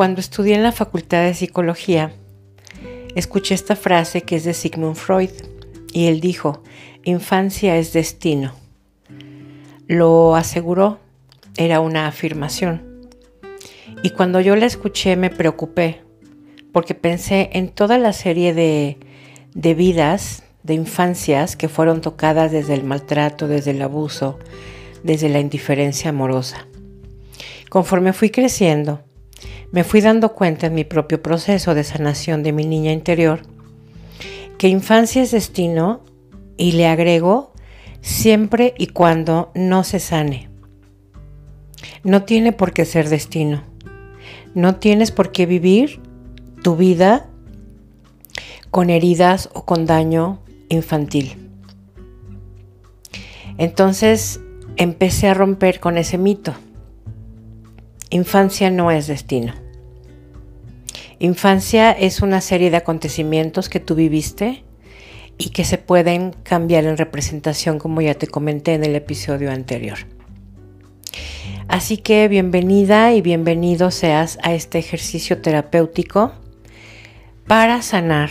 Cuando estudié en la Facultad de Psicología, escuché esta frase que es de Sigmund Freud y él dijo, infancia es destino. Lo aseguró, era una afirmación. Y cuando yo la escuché me preocupé, porque pensé en toda la serie de, de vidas, de infancias que fueron tocadas desde el maltrato, desde el abuso, desde la indiferencia amorosa. Conforme fui creciendo, me fui dando cuenta en mi propio proceso de sanación de mi niña interior que infancia es destino y le agrego siempre y cuando no se sane. No tiene por qué ser destino. No tienes por qué vivir tu vida con heridas o con daño infantil. Entonces empecé a romper con ese mito. Infancia no es destino. Infancia es una serie de acontecimientos que tú viviste y que se pueden cambiar en representación como ya te comenté en el episodio anterior. Así que bienvenida y bienvenido seas a este ejercicio terapéutico para sanar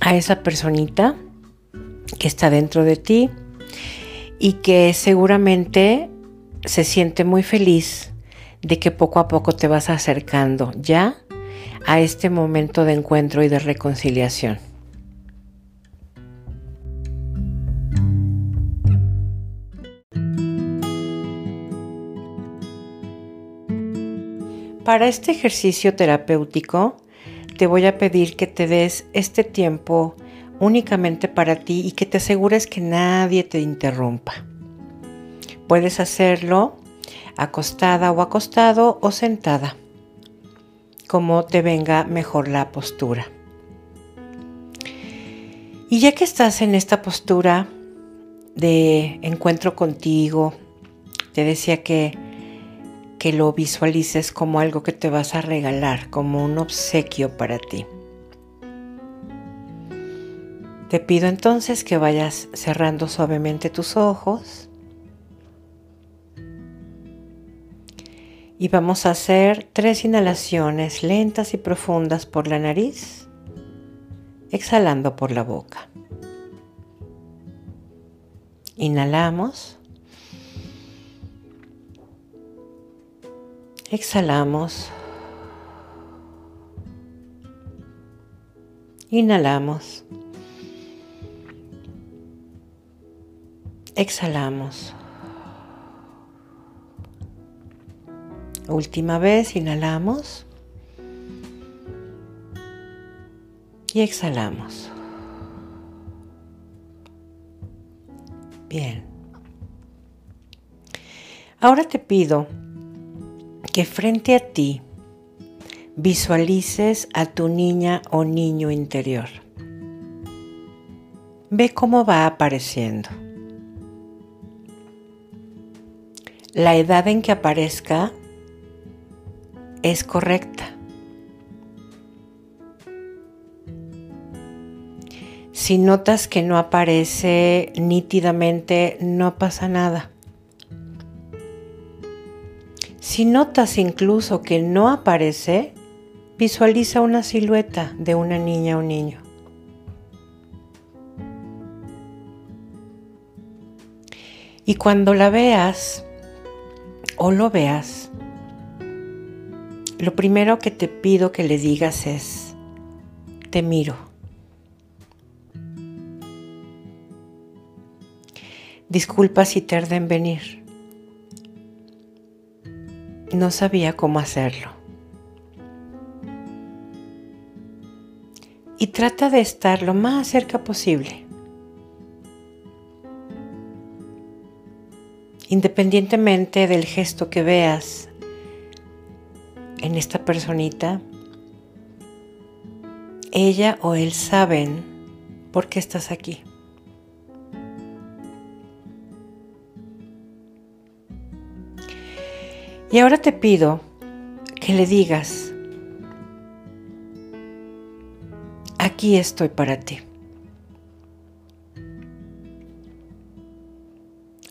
a esa personita que está dentro de ti y que seguramente se siente muy feliz de que poco a poco te vas acercando ya a este momento de encuentro y de reconciliación. Para este ejercicio terapéutico, te voy a pedir que te des este tiempo únicamente para ti y que te asegures que nadie te interrumpa. Puedes hacerlo acostada o acostado o sentada, como te venga mejor la postura. Y ya que estás en esta postura de encuentro contigo, te decía que que lo visualices como algo que te vas a regalar, como un obsequio para ti. Te pido entonces que vayas cerrando suavemente tus ojos y vamos a hacer tres inhalaciones lentas y profundas por la nariz, exhalando por la boca. Inhalamos. Exhalamos. Inhalamos. Exhalamos. Última vez, inhalamos. Y exhalamos. Bien. Ahora te pido que frente a ti visualices a tu niña o niño interior. Ve cómo va apareciendo. La edad en que aparezca es correcta. Si notas que no aparece nítidamente, no pasa nada. Si notas incluso que no aparece, visualiza una silueta de una niña o niño. Y cuando la veas o lo veas, lo primero que te pido que le digas es, te miro. Disculpa si tarda en venir no sabía cómo hacerlo. Y trata de estar lo más cerca posible. Independientemente del gesto que veas en esta personita, ella o él saben por qué estás aquí. Y ahora te pido que le digas, aquí estoy para ti.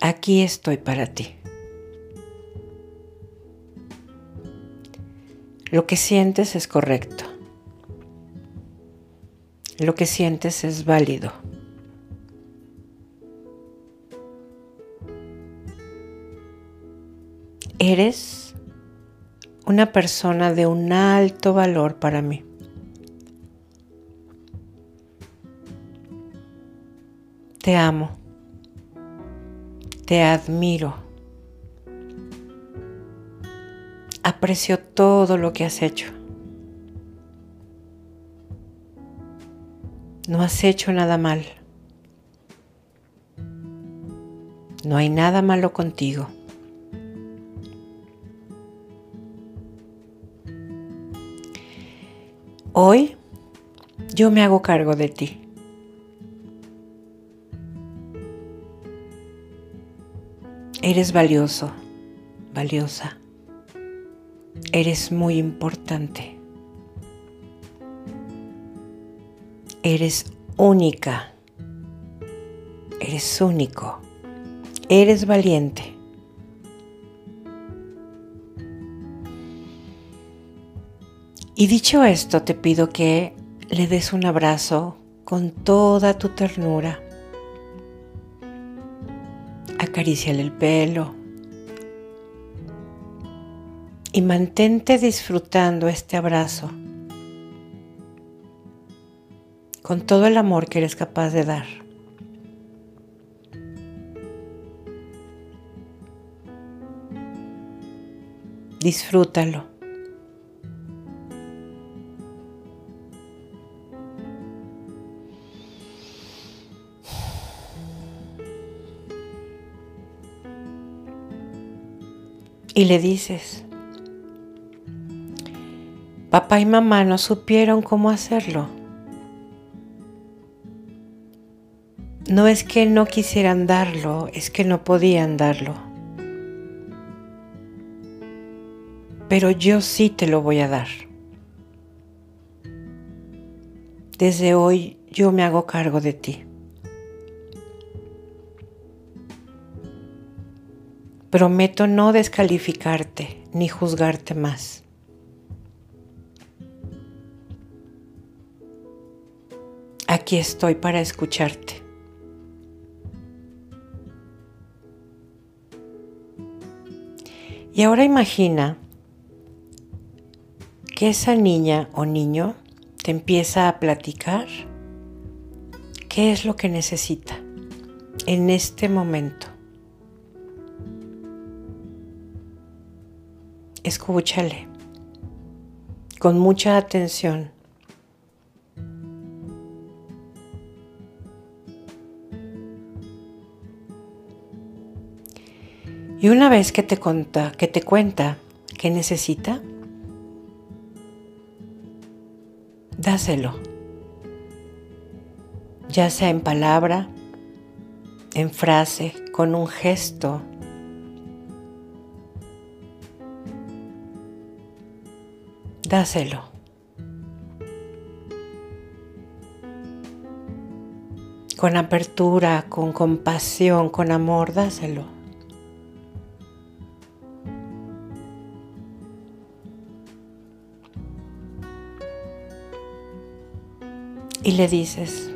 Aquí estoy para ti. Lo que sientes es correcto. Lo que sientes es válido. Eres una persona de un alto valor para mí. Te amo. Te admiro. Aprecio todo lo que has hecho. No has hecho nada mal. No hay nada malo contigo. Hoy yo me hago cargo de ti. Eres valioso, valiosa. Eres muy importante. Eres única. Eres único. Eres valiente. Y dicho esto, te pido que le des un abrazo con toda tu ternura. Acaríciale el pelo. Y mantente disfrutando este abrazo con todo el amor que eres capaz de dar. Disfrútalo. Y le dices, papá y mamá no supieron cómo hacerlo. No es que no quisieran darlo, es que no podían darlo. Pero yo sí te lo voy a dar. Desde hoy yo me hago cargo de ti. Prometo no descalificarte ni juzgarte más. Aquí estoy para escucharte. Y ahora imagina que esa niña o niño te empieza a platicar qué es lo que necesita en este momento. Escúchale con mucha atención. Y una vez que te cuenta, que te cuenta qué necesita, dáselo. Ya sea en palabra, en frase, con un gesto. Dáselo. Con apertura, con compasión, con amor, dáselo. Y le dices,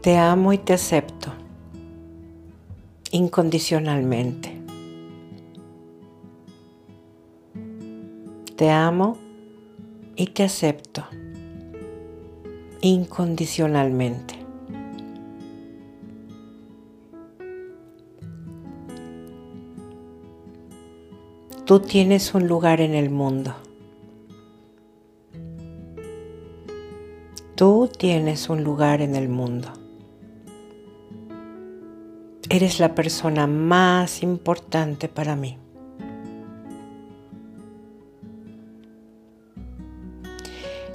te amo y te acepto incondicionalmente. Te amo y te acepto incondicionalmente. Tú tienes un lugar en el mundo. Tú tienes un lugar en el mundo. Eres la persona más importante para mí.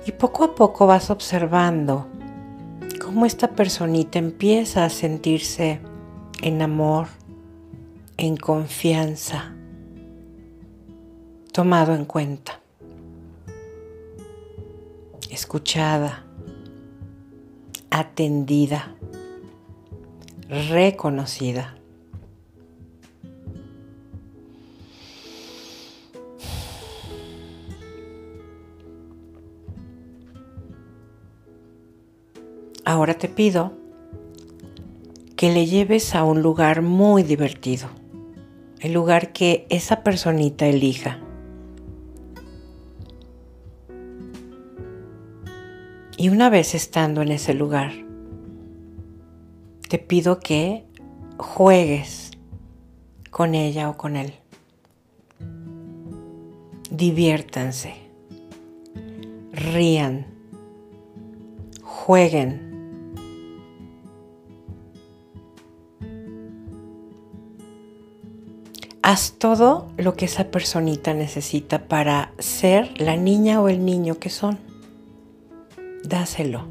Y poco a poco vas observando cómo esta personita empieza a sentirse en amor, en confianza, tomado en cuenta, escuchada atendida, reconocida. Ahora te pido que le lleves a un lugar muy divertido, el lugar que esa personita elija. Y una vez estando en ese lugar, te pido que juegues con ella o con él. Diviértanse, rían, jueguen. Haz todo lo que esa personita necesita para ser la niña o el niño que son. Dáselo.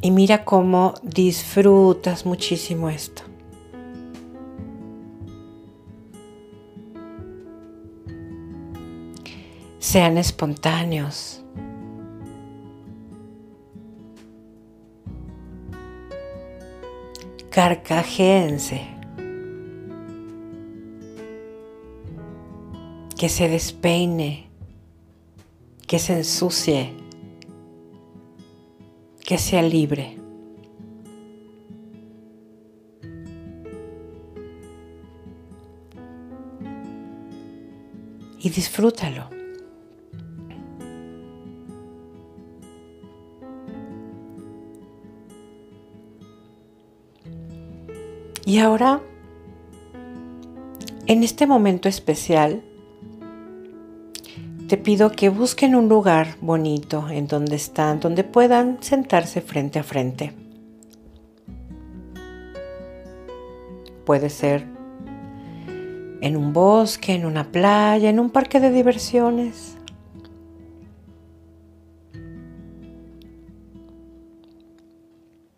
Y mira cómo disfrutas muchísimo esto. Sean espontáneos. Carcajéense. Que se despeine. Que se ensucie que sea libre. Y disfrútalo. Y ahora, en este momento especial, pido que busquen un lugar bonito en donde están, donde puedan sentarse frente a frente. Puede ser en un bosque, en una playa, en un parque de diversiones.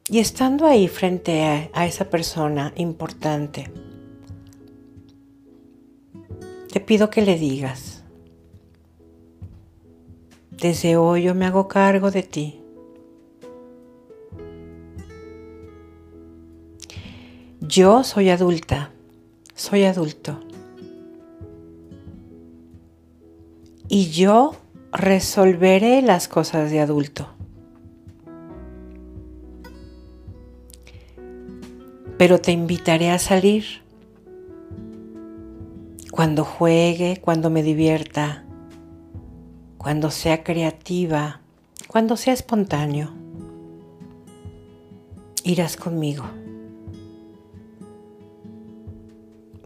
Y estando ahí frente a, a, esa persona importante, te pido que le digas, desde hoy yo me hago cargo de ti. Yo soy adulta, soy adulto. Y yo resolveré las cosas de adulto. Pero te invitaré a salir cuando juegue, cuando me divierta, cuando sea creativa, cuando sea espontáneo. Irás conmigo.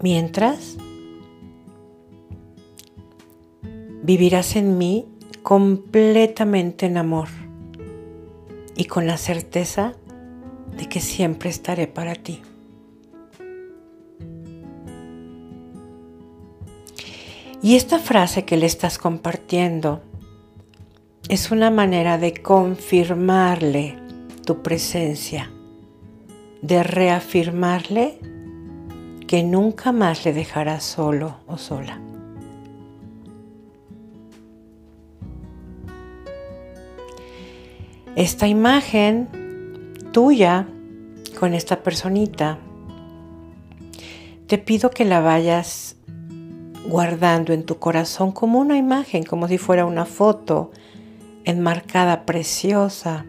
Mientras, vivirás en mí completamente en amor y con la certeza de que siempre estaré para ti. Y esta frase que le estás compartiendo es una manera de confirmarle tu presencia, de reafirmarle que nunca más le dejarás solo o sola. Esta imagen tuya con esta personita, te pido que la vayas guardando en tu corazón como una imagen, como si fuera una foto enmarcada, preciosa.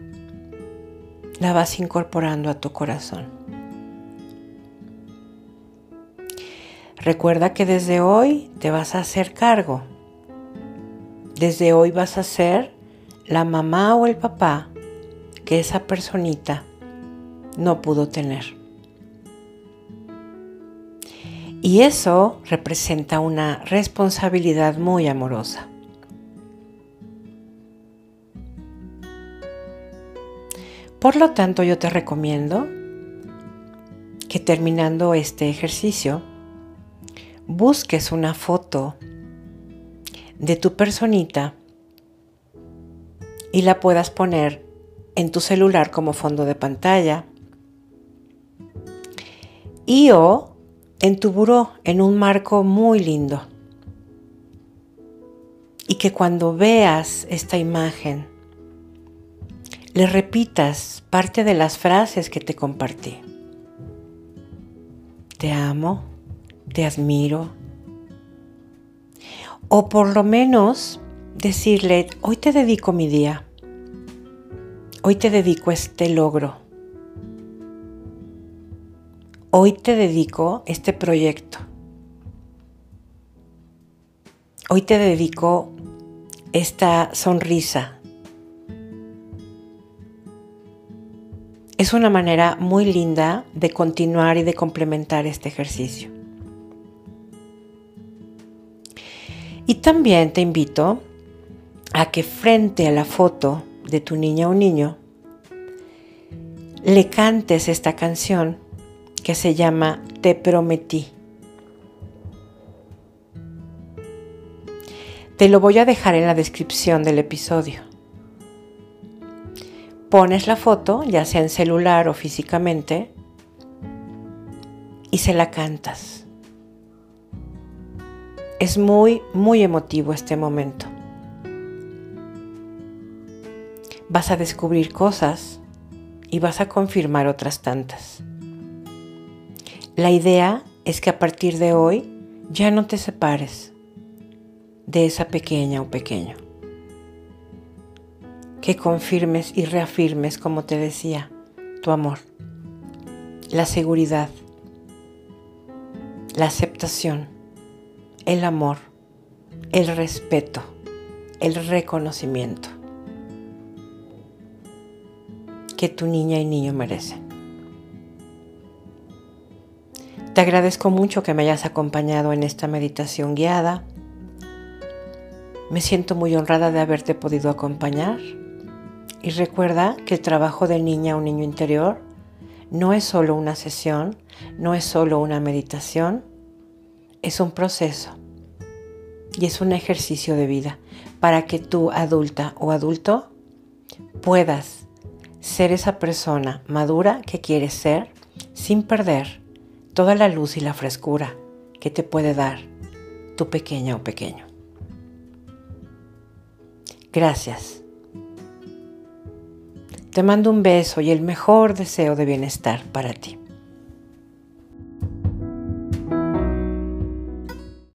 La vas incorporando a tu corazón. Recuerda que desde hoy te vas a hacer cargo. Desde hoy vas a ser la mamá o el papá que esa personita no pudo tener. Y eso representa una responsabilidad muy amorosa. Por lo tanto, yo te recomiendo que terminando este ejercicio, busques una foto de tu personita y la puedas poner en tu celular como fondo de pantalla y o en tu buró en un marco muy lindo. Y que cuando veas esta imagen, le repitas parte de las frases que te compartí. Te amo, te admiro. O por lo menos decirle, hoy te dedico mi día, hoy te dedico este logro, hoy te dedico este proyecto, hoy te dedico esta sonrisa. Es una manera muy linda de continuar y de complementar este ejercicio. Y también te invito a que frente a la foto de tu niña o niño, le cantes esta canción que se llama Te prometí. Te lo voy a dejar en la descripción del episodio. Pones la foto, ya sea en celular o físicamente, y se la cantas. Es muy, muy emotivo este momento. Vas a descubrir cosas y vas a confirmar otras tantas. La idea es que a partir de hoy ya no te separes de esa pequeña o pequeño. Que confirmes y reafirmes, como te decía, tu amor, la seguridad, la aceptación el amor, el respeto, el reconocimiento que tu niña y niño merecen. Te agradezco mucho que me hayas acompañado en esta meditación guiada. Me siento muy honrada de haberte podido acompañar. Y recuerda que el trabajo de niña o niño interior no es solo una sesión, no es solo una meditación, es un proceso y es un ejercicio de vida para que tú, adulta o adulto, puedas ser esa persona madura que quieres ser sin perder toda la luz y la frescura que te puede dar tu pequeña o pequeño. Gracias. Te mando un beso y el mejor deseo de bienestar para ti.